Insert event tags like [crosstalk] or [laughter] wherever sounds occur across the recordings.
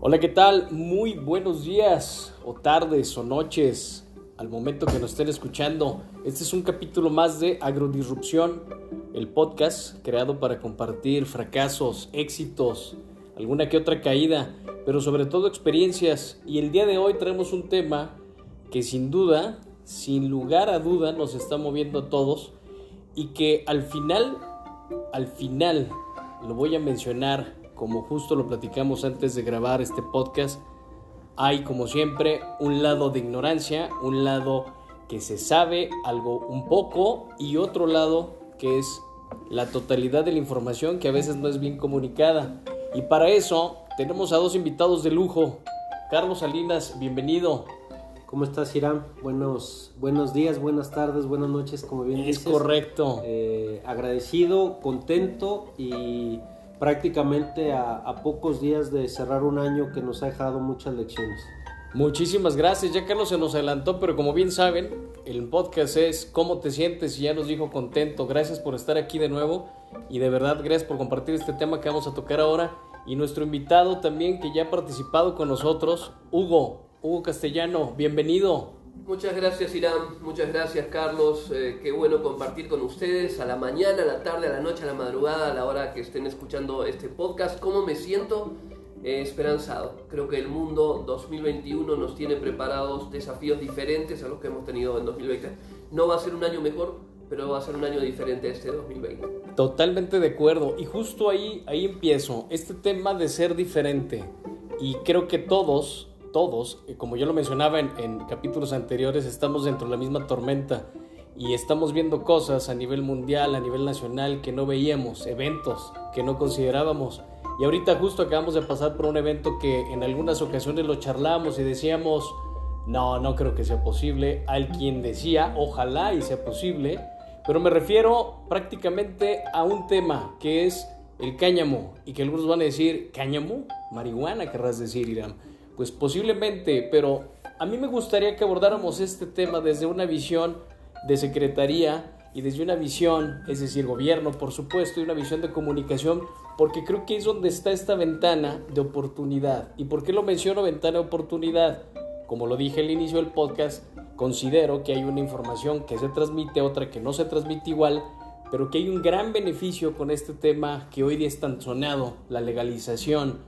Hola, ¿qué tal? Muy buenos días o tardes o noches al momento que nos estén escuchando. Este es un capítulo más de Agrodisrupción, el podcast creado para compartir fracasos, éxitos, alguna que otra caída, pero sobre todo experiencias. Y el día de hoy traemos un tema que sin duda, sin lugar a duda, nos está moviendo a todos y que al final, al final, lo voy a mencionar como justo lo platicamos antes de grabar este podcast, hay como siempre un lado de ignorancia, un lado que se sabe algo un poco y otro lado que es la totalidad de la información que a veces no es bien comunicada. Y para eso tenemos a dos invitados de lujo. Carlos Salinas, bienvenido. ¿Cómo estás, Irán? Buenos, buenos días, buenas tardes, buenas noches, como bien dices. Es correcto. Eh, agradecido, contento y prácticamente a, pocos días de cerrar un año que nos ha dejado muchas lecciones. Muchísimas gracias, ya Carlos se nos adelantó, pero como bien saben, el podcast es ¿Cómo te sientes? Y ya nos dijo contento, gracias por estar aquí de nuevo y de verdad gracias por compartir este tema que vamos a tocar ahora y nuestro invitado también que ya ha participado con nosotros, Hugo, Hugo Castellano, bienvenido. Muchas gracias Irán, muchas gracias Carlos, eh, qué bueno compartir con ustedes a la mañana, a la tarde, a la noche, a la madrugada, a la hora que estén escuchando este podcast. ¿Cómo me siento? Eh, esperanzado. Creo que el mundo 2021 nos tiene preparados desafíos diferentes a los que hemos tenido en 2020. No va a ser un año mejor, pero va a ser un año diferente este 2020. Totalmente de acuerdo. Y justo ahí, ahí empiezo. Este tema de ser diferente. Y creo que todos todos, eh, como yo lo mencionaba en, capítulos anteriores, estamos dentro de la misma tormenta y estamos viendo cosas a nivel mundial, a nivel nacional que no veíamos, eventos que no considerábamos. Y ahorita justo acabamos de pasar por un evento que en algunas ocasiones lo charlamos y decíamos, no, no creo que sea posible. Al quien decía, ojalá y sea posible. Pero me refiero prácticamente a un tema que es el cáñamo. Y que algunos van a decir, ¿cáñamo? Marihuana querrás decir, Irán. Pues posiblemente, pero a mí me gustaría que abordáramos este tema desde una visión de secretaría y desde una visión, es decir, gobierno, por supuesto, y una visión de comunicación, porque creo que es donde está esta ventana de oportunidad. ¿Y por qué lo menciono ventana de oportunidad? Como lo dije al inicio del podcast, considero que hay una información que se transmite, otra que no se transmite igual, pero que hay un gran beneficio con este tema que hoy día es tan sonado, la legalización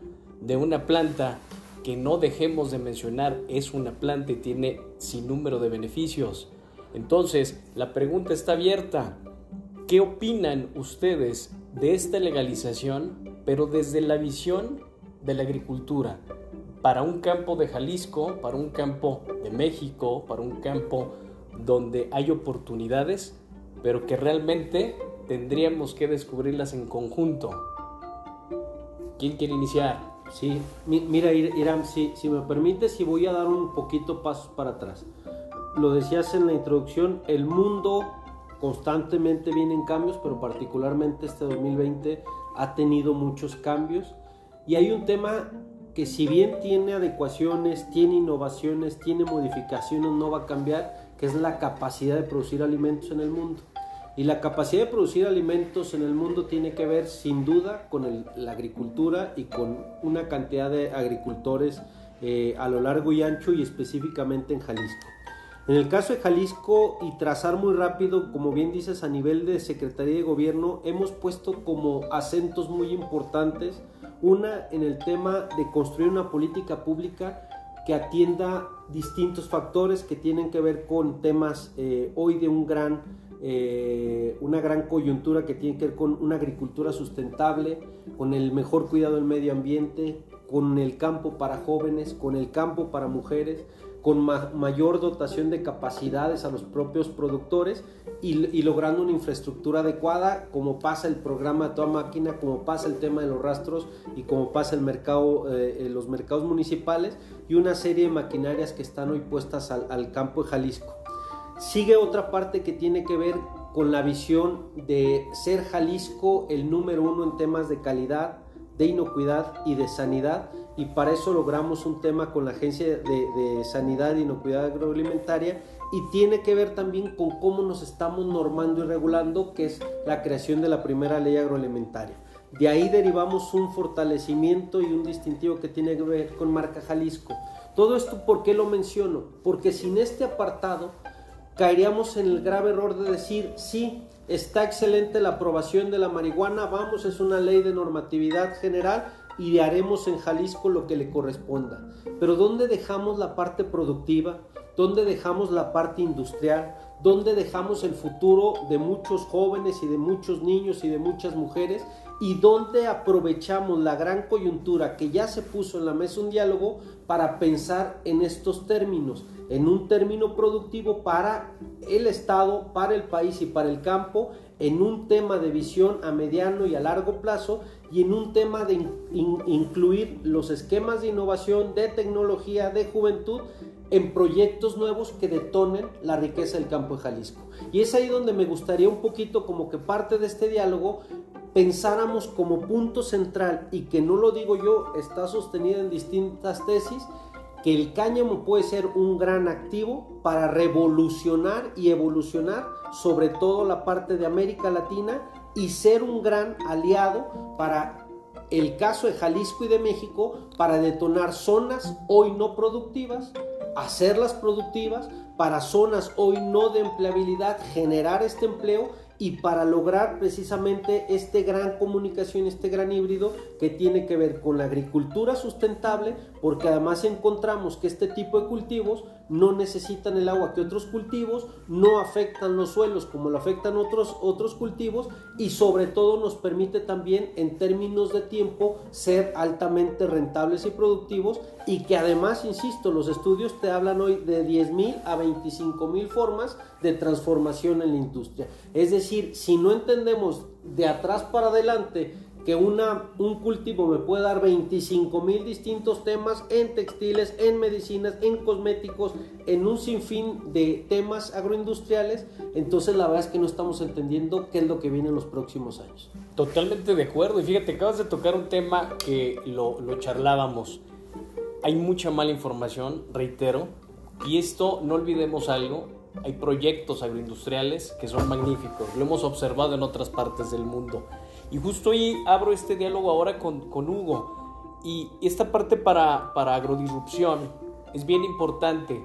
de una planta que no dejemos de mencionar, es una planta y tiene sin número de beneficios. Entonces, la pregunta está abierta. ¿Qué opinan ustedes de esta legalización, pero desde la visión de la agricultura? Para un campo de Jalisco, para un campo de México, para un campo donde hay oportunidades, pero que realmente tendríamos que descubrirlas en conjunto. ¿Quién quiere iniciar? Sí, mira, si, si me permites, si voy a dar un poquito pasos para atrás. Lo decías en la introducción, el mundo constantemente viene en cambios, pero particularmente este 2020 ha tenido muchos cambios. Y hay un tema que si bien tiene adecuaciones, tiene innovaciones, tiene modificaciones, no va a cambiar, que es la capacidad de producir alimentos en el mundo. Y la capacidad de producir alimentos en el mundo tiene que ver sin duda con la agricultura y con una cantidad de agricultores eh, a lo largo y ancho y específicamente en Jalisco. En el caso de Jalisco y trazar muy rápido, como bien dices, a nivel de Secretaría de Gobierno, hemos puesto como acentos muy importantes, una en el tema de construir una política pública que atienda distintos factores que tienen que ver con temas eh, hoy de un gran eh, una gran coyuntura que tiene que ver con una agricultura sustentable, con el mejor cuidado del medio ambiente, con el campo para jóvenes, con el campo para mujeres, con mayor dotación de capacidades a los propios productores y, logrando una infraestructura adecuada, como pasa el programa de toda máquina, como pasa el tema de los rastros y como pasa el mercado, eh, los mercados municipales y una serie de maquinarias que están hoy puestas al campo de Jalisco. Sigue otra parte que tiene que ver con la visión de ser Jalisco el número uno en temas de calidad, de inocuidad y de sanidad. Y para eso logramos un tema con la Agencia de, Sanidad e Inocuidad Agroalimentaria y tiene que ver también con cómo nos estamos normando y regulando, que es la creación de la primera ley agroalimentaria. De ahí derivamos un fortalecimiento y un distintivo que tiene que ver con marca Jalisco. Todo esto, ¿por qué lo menciono? Porque sin este apartado caeríamos en el grave error de decir, sí, está excelente la aprobación de la marihuana, vamos, es una ley de normatividad general y haremos en Jalisco lo que le corresponda. Pero ¿dónde dejamos la parte productiva? ¿Dónde dejamos la parte industrial? ¿Dónde dejamos el futuro de muchos jóvenes y de muchos niños y de muchas mujeres? ¿Y dónde aprovechamos la gran coyuntura que ya se puso en la mesa un diálogo para pensar en estos términos? En un término productivo para el Estado, para el país y para el campo, en un tema de visión a mediano y a largo plazo y en un tema de incluir los esquemas de innovación, de tecnología, de juventud en proyectos nuevos que detonen la riqueza del campo de Jalisco. Y es ahí donde me gustaría un poquito como que parte de este diálogo pensáramos como punto central y que no lo digo yo, está sostenido en distintas tesis, que el cáñamo puede ser un gran activo para revolucionar y evolucionar sobre todo la parte de América Latina y ser un gran aliado para el caso de Jalisco y de México para detonar zonas hoy no productivas, hacerlas productivas, para zonas hoy no de empleabilidad, generar este empleo y para lograr precisamente este gran comunicación, este gran híbrido que tiene que ver con la agricultura sustentable, porque además encontramos que este tipo de cultivos no necesitan el agua que otros cultivos, no afectan los suelos como lo afectan otros, otros cultivos y sobre todo nos permite también en términos de tiempo ser altamente rentables y productivos y que además, insisto, los estudios te hablan hoy de 10.000 a 25.000 formas de transformación en la industria. Es decir, si no entendemos de atrás para adelante que una, un cultivo me puede dar 25 mil distintos temas en textiles, en medicinas, en cosméticos, en un sinfín de temas agroindustriales, entonces la verdad es que no estamos entendiendo qué es lo que viene en los próximos años. Totalmente de acuerdo y fíjate, acabas de tocar un tema que lo, lo charlábamos. Hay mucha mala información, reitero, y esto no olvidemos algo, hay proyectos agroindustriales que son magníficos, lo hemos observado en otras partes del mundo. Y justo ahí abro este diálogo ahora con, Hugo. Y esta parte para, para agrodisrupción es bien importante.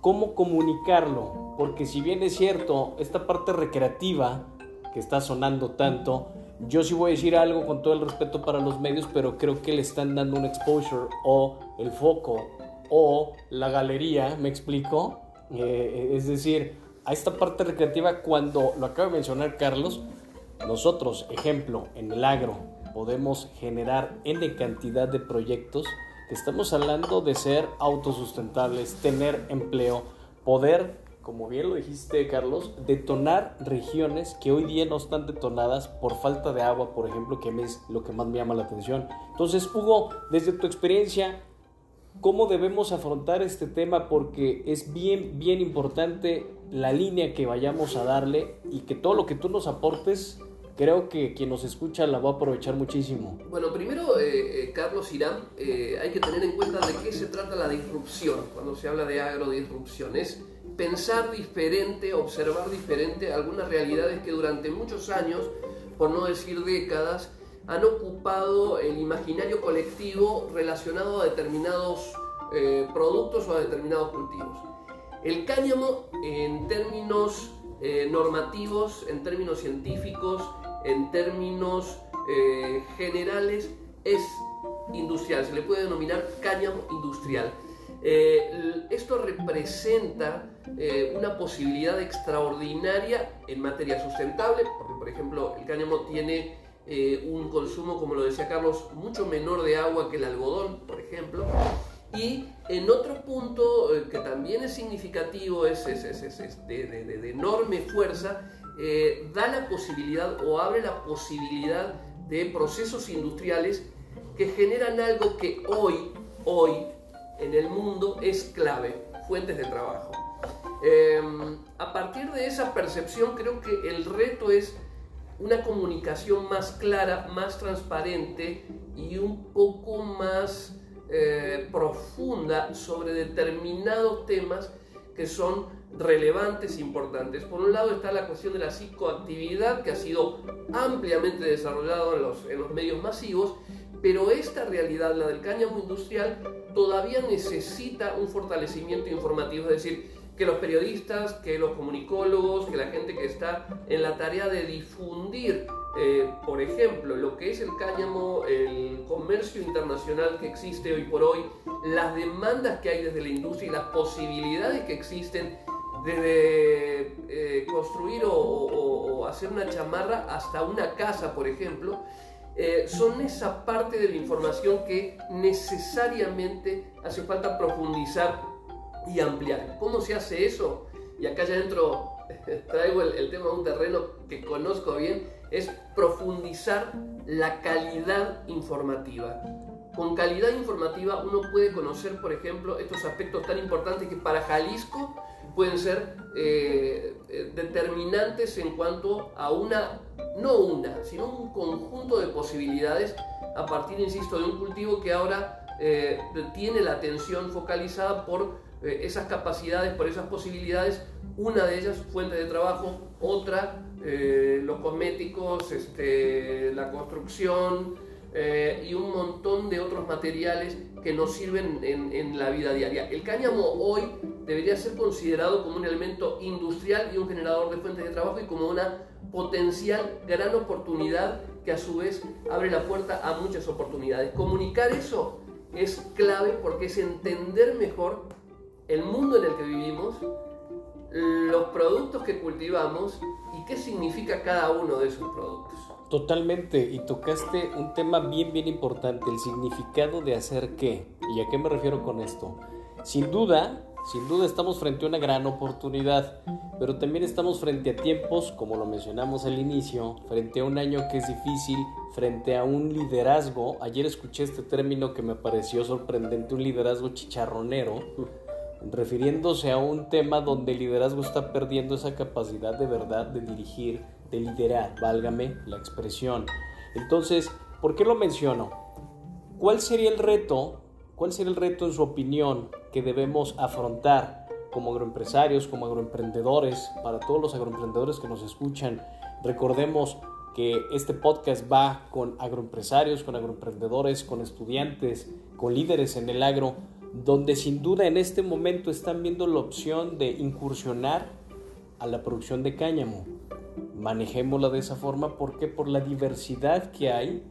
¿Cómo comunicarlo? Porque si bien es cierto, esta parte recreativa que está sonando tanto, yo sí voy a decir algo con todo el respeto para los medios, pero creo que le están dando un exposure o el foco o la galería, ¿me explico? Eh, es decir, a esta parte recreativa cuando lo acaba de mencionar Carlos, nosotros, ejemplo, en el agro podemos generar N cantidad de proyectos que estamos hablando de ser autosustentables, tener empleo, poder, como bien lo dijiste Carlos, detonar regiones que hoy día no están detonadas por falta de agua, por ejemplo, que es lo que más me llama la atención. Entonces, Hugo, desde tu experiencia, ¿cómo debemos afrontar este tema? Porque es bien, bien importante la línea que vayamos a darle y que todo lo que tú nos aportes creo que quien nos escucha la va a aprovechar muchísimo. Bueno, primero, eh, eh, Carlos Irán, eh, hay que tener en cuenta de qué se trata la disrupción cuando se habla de agrodisrupción. Es pensar diferente, observar diferente algunas realidades que durante muchos años, por no decir décadas, han ocupado el imaginario colectivo relacionado a determinados productos o a determinados cultivos. El cáñamo, en términos normativos, en términos científicos, en términos eh, generales es industrial, se le puede denominar cáñamo industrial. Eh, esto representa eh, una posibilidad extraordinaria en materia sustentable, porque por ejemplo el cáñamo tiene un consumo, como lo decía Carlos, mucho menor de agua que el algodón, por ejemplo. Y en otro punto que también es significativo, es, de enorme fuerza, eh, da la posibilidad o abre la posibilidad de procesos industriales que generan algo que hoy, hoy en el mundo es clave, fuentes de trabajo. Em, a partir de esa percepción creo que el reto es una comunicación más clara, más transparente y un poco más eh, profunda sobre determinados temas que son relevantes importantes. Por un lado está la cuestión de la psicoactividad que ha sido ampliamente desarrollado en los, en los medios masivos, pero esta realidad, la del cáñamo industrial, todavía necesita un fortalecimiento informativo, es decir, que los periodistas, que los comunicólogos, que la gente que está en la tarea de difundir, eh, por ejemplo, lo que es el cáñamo, el comercio internacional que existe hoy por hoy, las demandas que hay desde la industria y las posibilidades que existen desde eh, construir o, hacer una chamarra hasta una casa, por ejemplo, eh, son esa parte de la información que necesariamente hace falta profundizar y ampliar. ¿Cómo se hace eso? Y acá ya dentro [laughs] traigo el, tema de un terreno que conozco bien, es profundizar la calidad informativa. Con calidad informativa uno puede conocer, por ejemplo, estos aspectos tan importantes que para Jalisco pueden ser eh, eh, determinantes en cuanto a una, no una, sino un conjunto de posibilidades a partir, insisto, de un cultivo que ahora eh, tiene la atención focalizada por eh, esas capacidades, por esas posibilidades, una de ellas fuente de trabajo, otra eh, los cosméticos, este, la construcción eh, y un montón de otros materiales que nos sirven en, en, la vida diaria. El cáñamo hoy debería ser considerado como un elemento industrial y un generador de fuentes de trabajo y como una potencial gran oportunidad que a su vez abre la puerta a muchas oportunidades. Comunicar eso es clave porque es entender mejor el mundo en el que vivimos, los productos que cultivamos y qué significa cada uno de esos productos. Totalmente, y tocaste un tema bien, bien importante, el significado de hacer qué. ¿Y a qué me refiero con esto? Sin duda, sin duda estamos frente a una gran oportunidad, pero también estamos frente a tiempos, como lo mencionamos al inicio, frente a un año que es difícil, frente a un liderazgo. Ayer escuché este término que me pareció sorprendente, un liderazgo chicharronero refiriéndose a un tema donde el liderazgo está perdiendo esa capacidad de verdad de dirigir, de liderar, válgame la expresión. Entonces, ¿por qué lo menciono? ¿Cuál sería el reto? ¿Cuál sería el reto en su opinión que debemos afrontar como agroempresarios, como agroemprendedores, para todos los agroemprendedores que nos escuchan? Recordemos que este podcast va con agroempresarios, con agroemprendedores, con estudiantes, con líderes en el agro donde sin duda en este momento están viendo la opción de incursionar a la producción de cáñamo. Manejémosla de esa forma porque por la diversidad que hay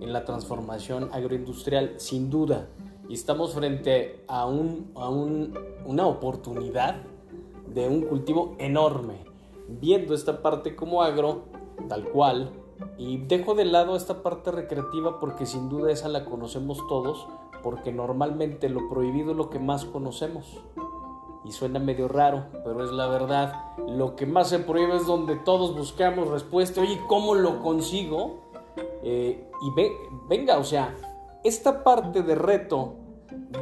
en la transformación agroindustrial, sin duda. Y estamos frente a, un, a una oportunidad de un cultivo enorme. Viendo esta parte como agro, tal cual, y dejo de lado esta parte recreativa porque sin duda esa la conocemos todos, porque normalmente lo prohibido es lo que más conocemos. Y suena medio raro, pero es la verdad. Lo que más se prohíbe es donde todos buscamos respuesta. Oye, ¿cómo lo consigo? Eh, y ve, venga, o sea, esta parte de reto,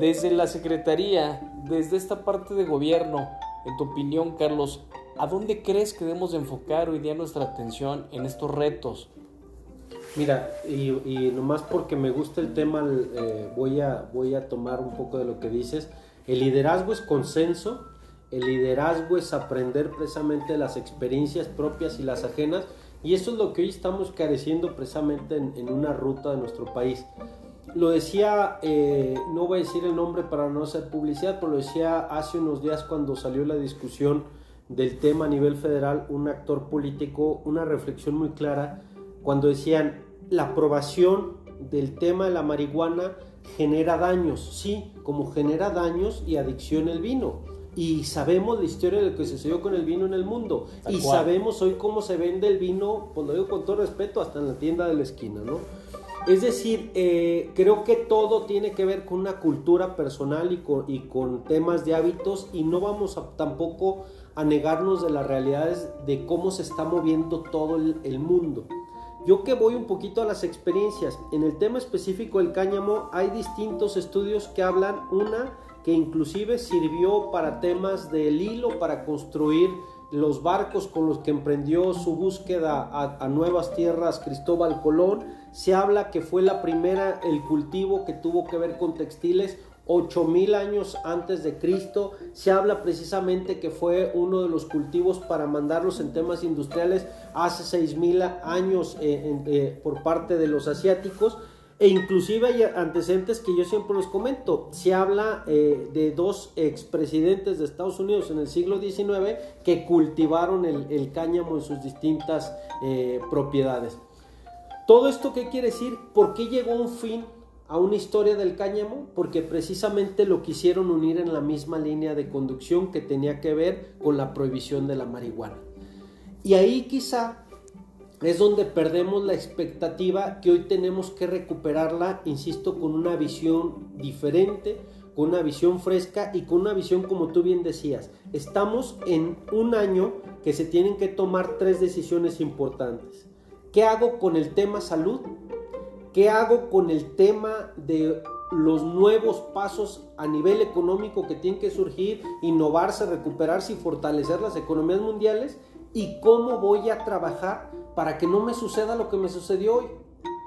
desde la Secretaría, desde esta parte de gobierno, en tu opinión, Carlos, ¿a dónde crees que debemos enfocar hoy día nuestra atención en estos retos? Mira, y, nomás porque me gusta el tema, eh, voy, a, voy a tomar un poco de lo que dices. El liderazgo es consenso, el liderazgo es aprender precisamente las experiencias propias y las ajenas, y eso es lo que hoy estamos careciendo precisamente en, una ruta de nuestro país. Lo decía, eh, no voy a decir el nombre para no hacer publicidad, pero lo decía hace unos días cuando salió la discusión del tema a nivel federal, un actor político, una reflexión muy clara, cuando decían, la aprobación del tema de la marihuana genera daños, sí, como genera daños y adicción el vino. Y sabemos la historia de lo que sucedió con el vino en el mundo. y sabemos hoy cómo se vende el vino, pues lo digo con todo respeto, hasta en la tienda de la esquina, ¿no? Es decir, eh, creo que todo tiene que ver con una cultura personal y con, y con temas de hábitos y no vamos a, tampoco a negarnos de las realidades de cómo se está moviendo todo el mundo. Yo que voy un poquito a las experiencias, en el tema específico del cáñamo hay distintos estudios que hablan, una que inclusive sirvió para temas del hilo, para construir los barcos con los que emprendió su búsqueda a, a, nuevas tierras Cristóbal Colón. Se habla que fue la primera, el cultivo que tuvo que ver con textiles. 8000 años antes de Cristo. Se habla precisamente que fue uno de los cultivos para mandarlos en temas industriales hace 6000 años eh, eh, por parte de los asiáticos. E inclusive hay antecedentes que yo siempre los comento. Se habla eh, de dos expresidentes de Estados Unidos en el siglo XIX que cultivaron el, cáñamo en sus distintas propiedades. ¿Todo esto qué quiere decir? ¿Por qué llegó un fin a una historia del cáñamo porque precisamente lo quisieron unir en la misma línea de conducción que tenía que ver con la prohibición de la marihuana. Y ahí quizá es donde perdemos la expectativa que hoy tenemos que recuperarla, insisto, con una visión diferente, con una visión fresca y con una visión como tú bien decías. Estamos en un año que se tienen que tomar tres decisiones importantes. ¿Qué hago con el tema salud? ¿Qué hago con el tema de los nuevos pasos a nivel económico que tienen que surgir, innovarse, recuperarse y fortalecer las economías mundiales? ¿Y cómo voy a trabajar para que no me suceda lo que me sucedió hoy?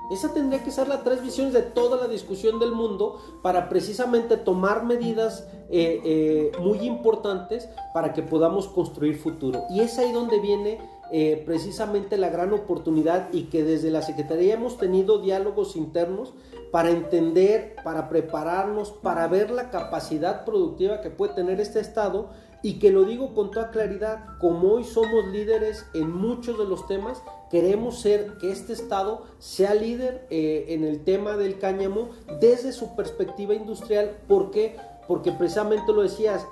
Esa tendría que ser la tres visiones de toda la discusión del mundo para precisamente tomar medidas eh, eh, muy importantes para que podamos construir futuro. Y es ahí donde viene eh, precisamente la gran oportunidad y que desde la Secretaría hemos tenido diálogos internos para entender, para prepararnos, para ver la capacidad productiva que puede tener este Estado y que lo digo con toda claridad, como hoy somos líderes en muchos de los temas, queremos ser que este Estado sea líder eh, en el tema del cáñamo desde su perspectiva industrial. ¿Por qué? Porque precisamente lo decías,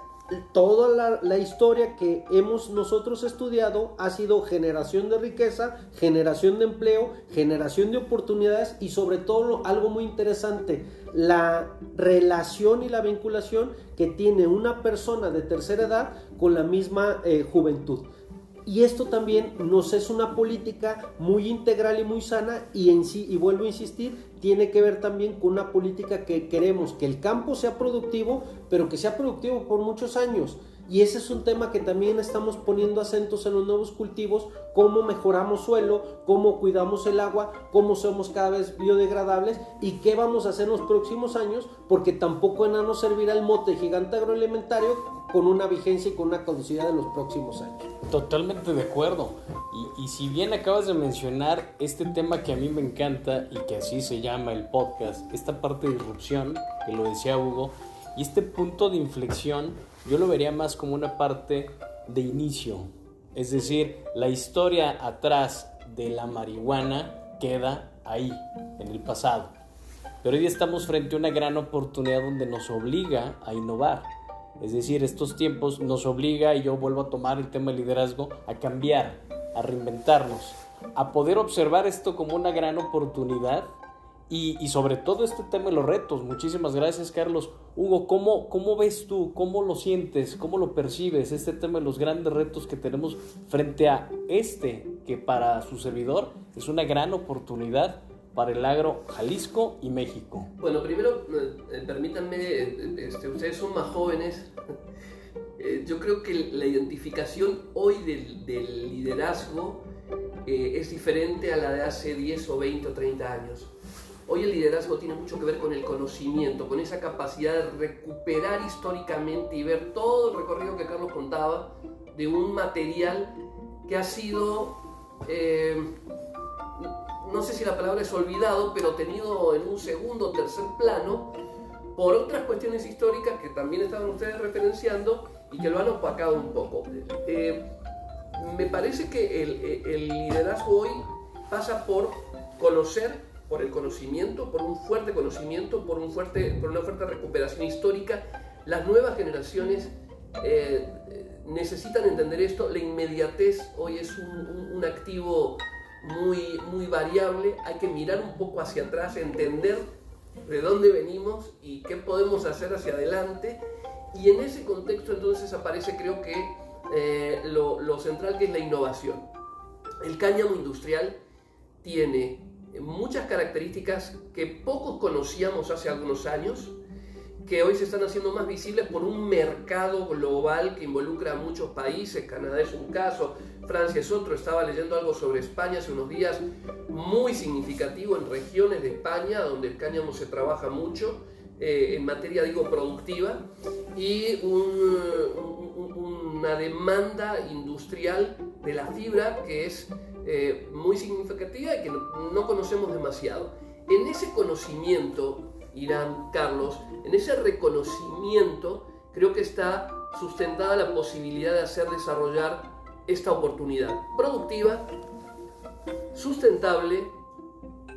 toda la, historia que hemos nosotros estudiado ha sido generación de riqueza, generación de empleo, generación de oportunidades y sobre todo algo muy interesante, la relación y la vinculación que tiene una persona de tercera edad con la misma eh, juventud. Y esto también nos es una política muy integral y muy sana y en sí, y vuelvo a insistir, tiene que ver también con una política que queremos que el campo sea productivo, pero que sea productivo por muchos años. Y ese es un tema que también estamos poniendo acentos en los nuevos cultivos, cómo mejoramos suelo, cómo cuidamos el agua, cómo somos cada vez biodegradables y qué vamos a hacer en los próximos años, porque tampoco nos servirá el mote gigante agroalimentario con una vigencia y con una caducidad en los próximos años. Totalmente de acuerdo. Y, y, si bien acabas de mencionar este tema que a mí me encanta y que así se llama el podcast, esta parte de irrupción, que lo decía Hugo, y este punto de inflexión yo lo vería más como una parte de inicio. Es decir, la historia atrás de la marihuana queda ahí, en el pasado. Pero hoy estamos frente a una gran oportunidad donde nos obliga a innovar. Es decir, estos tiempos nos obliga, y yo vuelvo a tomar el tema de liderazgo, a cambiar, a reinventarnos, a poder observar esto como una gran oportunidad y, sobre todo este tema de los retos. Muchísimas gracias, Carlos. Hugo, ¿cómo, ¿cómo ves tú? ¿Cómo lo sientes? ¿Cómo lo percibes? Este tema de los grandes retos que tenemos frente a este, que para su servidor es una gran oportunidad para el agro Jalisco y México. Bueno, primero, eh, permítanme, este, ustedes son más jóvenes. [laughs] Eh, yo creo que la identificación hoy del, liderazgo eh, es diferente a la de hace 10 o 20 o 30 años. Hoy el liderazgo tiene mucho que ver con el conocimiento, con esa capacidad de recuperar históricamente y ver todo el recorrido que Carlos contaba de un material que ha sido, eh, no sé si la palabra es olvidado, pero tenido en un segundo o tercer plano por otras cuestiones históricas que también estaban ustedes referenciando y que lo han opacado un poco. Eh, me parece que el, el liderazgo hoy pasa por conocer por el conocimiento, por un fuerte conocimiento, por, un fuerte, por una fuerte recuperación histórica. Las nuevas generaciones eh, necesitan entender esto. La inmediatez hoy es un, un, activo muy, muy variable. Hay que mirar un poco hacia atrás, entender de dónde venimos y qué podemos hacer hacia adelante. Y en ese contexto entonces aparece creo que eh, lo, lo central que es la innovación. El cáñamo industrial tiene muchas características que pocos conocíamos hace algunos años, que hoy se están haciendo más visibles por un mercado global que involucra a muchos países. Canadá es un caso, Francia es otro. Estaba leyendo algo sobre España hace unos días, muy significativo en regiones de España donde el cáñamo se trabaja mucho, eh, en materia, digo, productiva y una demanda industrial de la fibra que es eh, muy significativa y que no, conocemos demasiado. En ese conocimiento, Irán, Carlos, en ese reconocimiento, creo que está sustentada la posibilidad de hacer desarrollar esta oportunidad productiva, sustentable,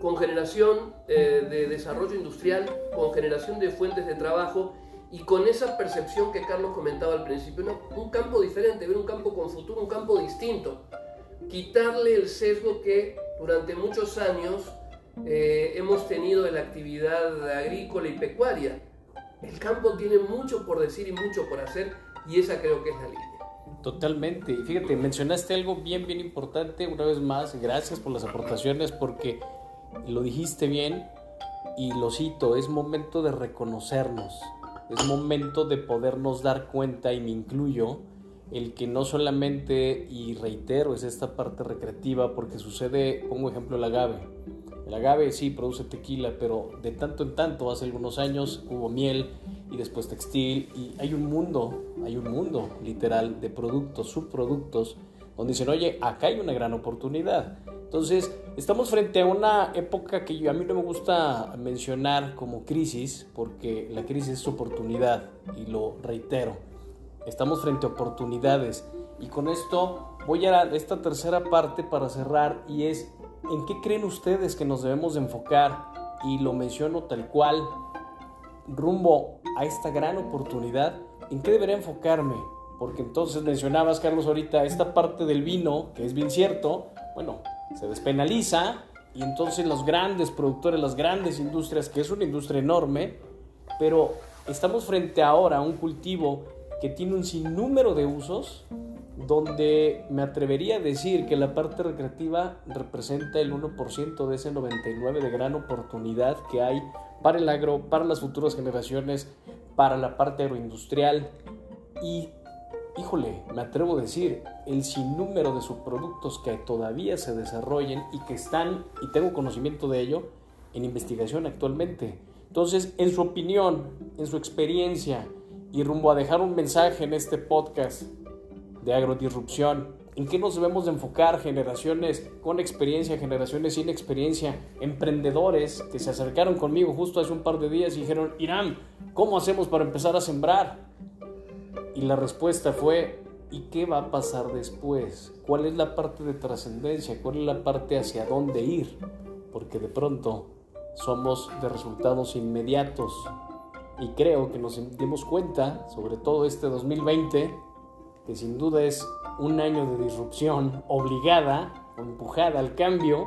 con generación eh, de desarrollo industrial, con generación de fuentes de trabajo y con esa percepción que Carlos comentaba al principio, un campo diferente, ver un campo con futuro, un campo distinto, quitarle el sesgo que durante muchos años eh, hemos tenido de la actividad agrícola y pecuaria. El campo tiene mucho por decir y mucho por hacer y esa creo que es la línea. Totalmente. Fíjate, mencionaste algo bien, bien importante. Una vez más, gracias por las aportaciones porque lo dijiste bien y lo cito, es momento de reconocernos, es momento de podernos dar cuenta y me incluyo el que no solamente, y reitero, es esta parte recreativa porque sucede, pongo ejemplo el agave. El agave sí produce tequila, pero de tanto en tanto, hace algunos años hubo miel y después textil y hay un mundo, hay un mundo literal de productos, subproductos, donde dicen, oye, acá hay una gran oportunidad. Entonces, estamos frente a una época que yo, a mí no me gusta mencionar como crisis, porque la crisis es oportunidad, y lo reitero. Estamos frente a oportunidades. Y con esto voy a esta tercera parte para cerrar, y es, ¿en qué creen ustedes que nos debemos de enfocar? Y lo menciono tal cual, rumbo a esta gran oportunidad, ¿en qué debería enfocarme? Porque entonces mencionabas, Carlos, ahorita esta parte del vino, que es bien cierto, bueno, se despenaliza y entonces los grandes productores, las grandes industrias, que es una industria enorme, pero estamos frente ahora a un cultivo que tiene un sinnúmero de usos, donde me atrevería a decir que la parte recreativa representa el 1% de ese 99% de gran oportunidad que hay para el agro, para las futuras generaciones, para la parte agroindustrial y híjole, me atrevo a decir, el sinnúmero de subproductos que todavía se desarrollen y que están, y tengo conocimiento de ello, en investigación actualmente. Entonces, en su opinión, en su experiencia, y rumbo a dejar un mensaje en este podcast de agrodisrupción, ¿en qué nos debemos de enfocar generaciones con experiencia, generaciones sin experiencia, emprendedores que se acercaron conmigo justo hace un par de días y dijeron, Irán, ¿cómo hacemos para empezar a sembrar? Y la respuesta fue, ¿y qué va a pasar después? ¿Cuál es la parte de trascendencia? ¿Cuál es la parte hacia dónde ir? Porque de pronto somos de resultados inmediatos. Y creo que nos dimos cuenta, sobre todo este 2020, que sin duda es un año de disrupción obligada o empujada al cambio,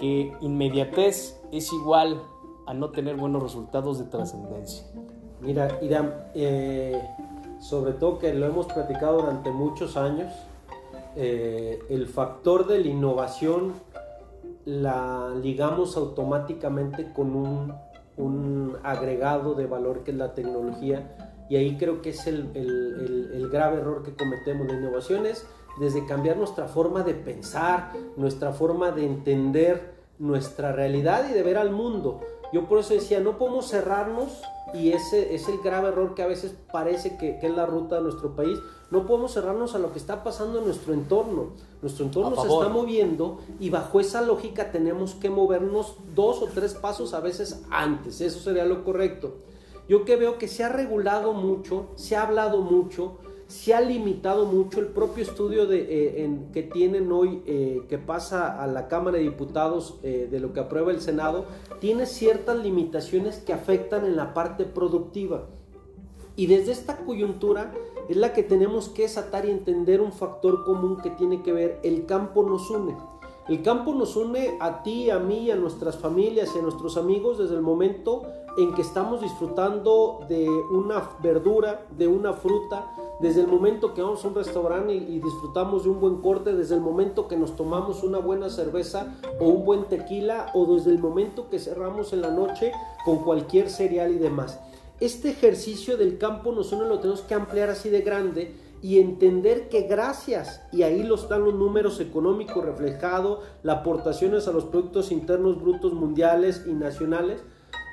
que inmediatez es igual a no tener buenos resultados de trascendencia. Mira, Irán, eh, sobre todo que lo hemos platicado durante muchos años, eh, el factor de la innovación la ligamos automáticamente con un, un, agregado de valor que es la tecnología y ahí creo que es el, el, el, grave error que cometemos. La innovación es desde cambiar nuestra forma de pensar, nuestra forma de entender nuestra realidad y de ver al mundo. Yo por eso decía, no podemos cerrarnos y ese es el grave error que a veces parece que, es la ruta de nuestro país. No podemos cerrarnos a lo que está pasando en nuestro entorno. Nuestro entorno se está moviendo y bajo esa lógica tenemos que movernos dos o tres pasos a veces antes. Eso sería lo correcto. Yo que veo que se ha regulado mucho, se ha hablado mucho, se ha limitado mucho el propio estudio eh, que tienen hoy, eh, que pasa a la Cámara de Diputados eh, de lo que aprueba el Senado, tiene ciertas limitaciones que afectan en la parte productiva. Y desde esta coyuntura es la que tenemos que desatar y entender un factor común que tiene que ver, el campo nos une. El campo nos une a ti, a mí, a nuestras familias y a nuestros amigos desde el momento en que estamos disfrutando de una verdura, de una fruta, desde el momento que vamos a un restaurante y, disfrutamos de un buen corte, desde el momento que nos tomamos una buena cerveza o un buen tequila, o desde el momento que cerramos en la noche con cualquier cereal y demás. Este ejercicio del campo nos une, lo tenemos que ampliar así de grande y entender que gracias, y ahí lo están los números económicos reflejados, las aportaciones a los productos internos brutos mundiales y nacionales,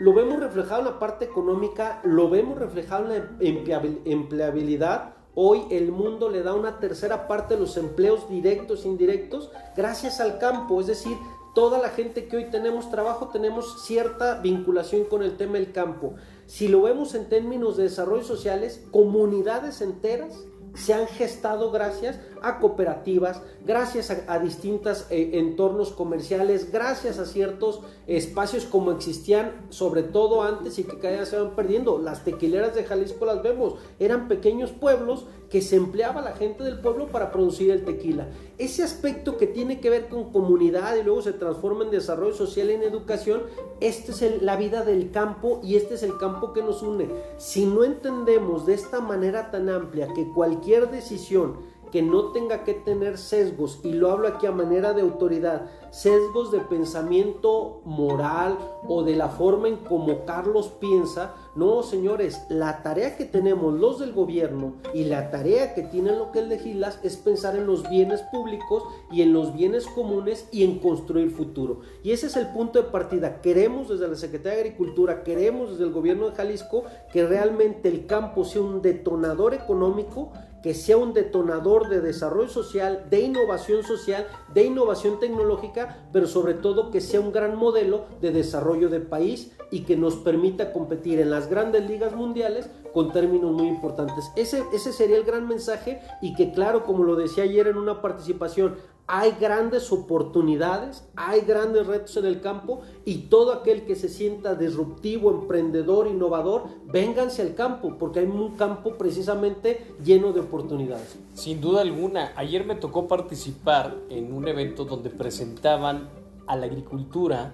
lo vemos reflejado en la parte económica, lo vemos reflejado en la empleabilidad. Hoy el mundo le da una tercera parte de los empleos directos e indirectos gracias al campo, es decir, toda la gente que hoy tenemos trabajo tenemos cierta vinculación con el tema del campo. Si lo vemos en términos de desarrollo sociales, comunidades enteras se han gestado gracias a cooperativas, gracias a, distintos eh, entornos comerciales, gracias a ciertos espacios como existían, sobre todo antes y que cada día se van perdiendo. Las tequileras de Jalisco las vemos, eran pequeños pueblos que se empleaba la gente del pueblo para producir el tequila. Ese aspecto que tiene que ver con comunidad y luego se transforma en desarrollo social y en educación, esta es la vida del campo y este es el campo que nos une. Si no entendemos de esta manera tan amplia que cualquier decisión que no tenga que tener sesgos, y lo hablo aquí a manera de autoridad, sesgos de pensamiento moral o de la forma en como Carlos piensa. No, señores, la tarea que tenemos los del gobierno y la tarea que tienen lo que legislas es pensar en los bienes públicos y en los bienes comunes y en construir futuro. Y ese es el punto de partida. Queremos desde la Secretaría de Agricultura, queremos desde el gobierno de Jalisco que realmente el campo sea un detonador económico que sea un detonador de desarrollo social, de innovación social, de innovación tecnológica, pero sobre todo que sea un gran modelo de desarrollo de país y que nos permita competir en las grandes ligas mundiales con términos muy importantes. Ese, ese sería el gran mensaje y que claro, como lo decía ayer en una participación, hay grandes oportunidades, hay grandes retos en el campo y todo aquel que se sienta disruptivo, emprendedor, innovador, vénganse al campo, porque hay un campo precisamente lleno de oportunidades. Sin duda alguna, ayer me tocó participar en un evento donde presentaban a la agricultura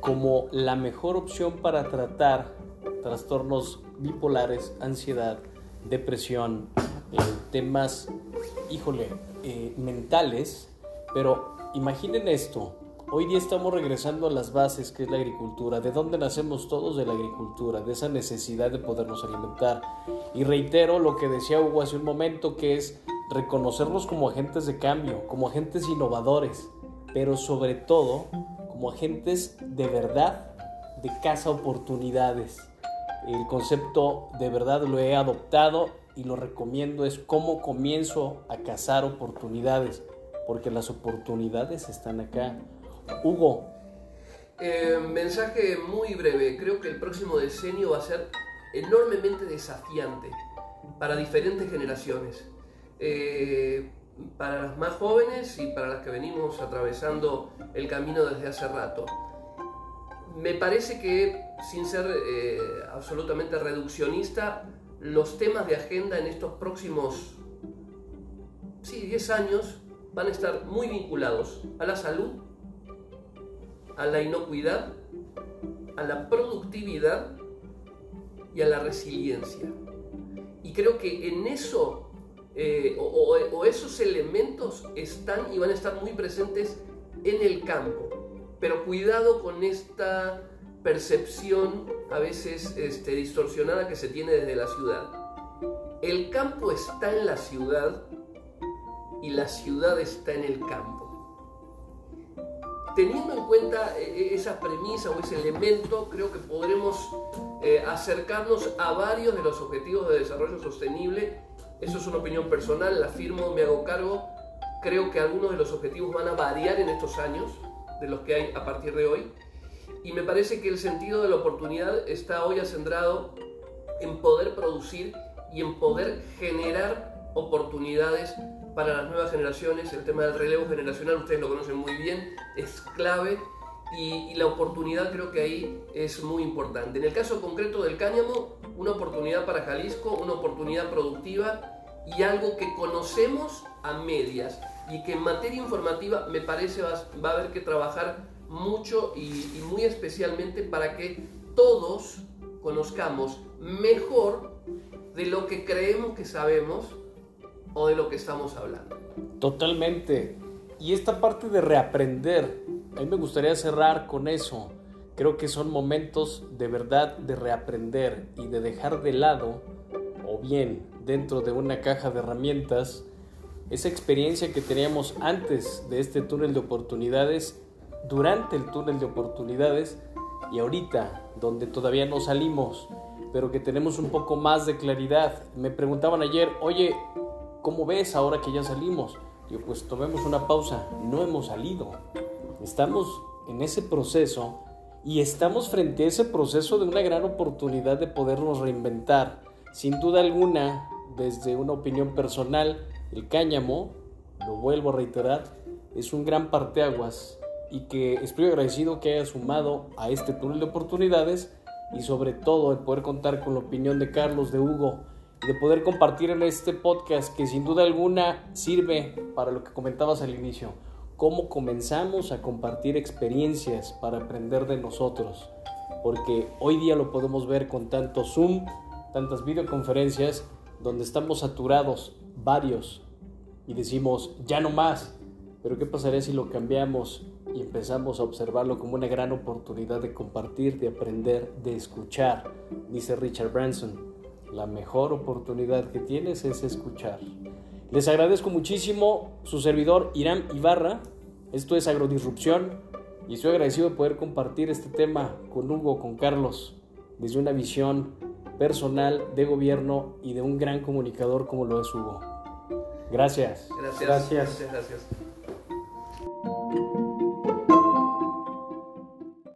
como la mejor opción para tratar trastornos bipolares, ansiedad, depresión, eh, temas, híjole, eh, mentales, pero imaginen esto, hoy día estamos regresando a las bases que es la agricultura, de dónde nacemos todos de la agricultura, de esa necesidad de podernos alimentar. Y reitero lo que decía Hugo hace un momento, que es reconocernos como agentes de cambio, como agentes innovadores, pero sobre todo como agentes de verdad de casa oportunidades. El concepto de verdad lo he adoptado y lo recomiendo es cómo comienzo a cazar oportunidades, porque las oportunidades están acá. Hugo. Eh, mensaje muy breve, creo que el próximo decenio va a ser enormemente desafiante para diferentes generaciones. Eh, para las más jóvenes y para las que venimos atravesando el camino desde hace rato. Me parece que, sin ser eh, absolutamente reduccionista, los temas de agenda en estos próximos sí, 10 años van a estar muy vinculados a la salud, a la inocuidad, a la productividad y a la resiliencia. Y creo que en eso, eh, o, o esos elementos están y van a estar muy presentes en el campo. Pero cuidado con esta percepción a veces este, distorsionada que se tiene desde la ciudad. El campo está en la ciudad y la ciudad está en el campo. Teniendo en cuenta eh, esa premisa o ese elemento, creo que podremos eh, acercarnos a varios de los objetivos de desarrollo sostenible. Eso es una opinión personal, la firmo, me hago cargo. Creo que algunos de los objetivos van a variar en estos años, de los que hay a partir de hoy y me parece que el sentido de la oportunidad está hoy acendrado en poder producir y en poder generar oportunidades para las nuevas generaciones. El tema del relevo generacional, ustedes lo conocen muy bien, es clave y, la oportunidad creo que ahí es muy importante. En el caso concreto del cáñamo, una oportunidad para Jalisco, una oportunidad productiva y algo que conocemos a medias y que en materia informativa me parece va, va a haber que trabajar mucho y, muy especialmente para que todos conozcamos mejor de lo que creemos que sabemos o de lo que estamos hablando. Totalmente. Y esta parte de reaprender, a mí me gustaría cerrar con eso. Creo que son momentos de verdad de reaprender y de dejar de lado, o bien dentro de una caja de herramientas, esa experiencia que teníamos antes de este túnel de oportunidades durante el túnel de oportunidades y ahorita, donde todavía no salimos, pero que tenemos un poco más de claridad. Me preguntaban ayer, oye, ¿cómo ves ahora que ya salimos? Yo pues tomemos una pausa, no hemos salido. Estamos en ese proceso y estamos frente a ese proceso de una gran oportunidad de podernos reinventar. Sin duda alguna, desde una opinión personal, el cáñamo, lo vuelvo a reiterar, es un gran parteaguas y que estoy agradecido que haya sumado a este túnel de oportunidades y sobre todo de poder contar con la opinión de Carlos, de Hugo, y de poder compartir en este podcast que sin duda alguna sirve para lo que comentabas al inicio, cómo comenzamos a compartir experiencias para aprender de nosotros, porque hoy día lo podemos ver con tanto Zoom, tantas videoconferencias, donde estamos saturados varios y decimos, ya no más, pero ¿qué pasaría si lo cambiamos y empezamos a observarlo como una gran oportunidad de compartir, de aprender, de escuchar? Dice Richard Branson, la mejor oportunidad que tienes es escuchar. Les agradezco muchísimo su servidor Irán Ibarra. Esto es Agrodisrupción y estoy agradecido de poder compartir este tema con Hugo, con Carlos, desde una visión personal de gobierno y de un gran comunicador como lo es Hugo. Gracias. Gracias. Gracias. Gracias. gracias.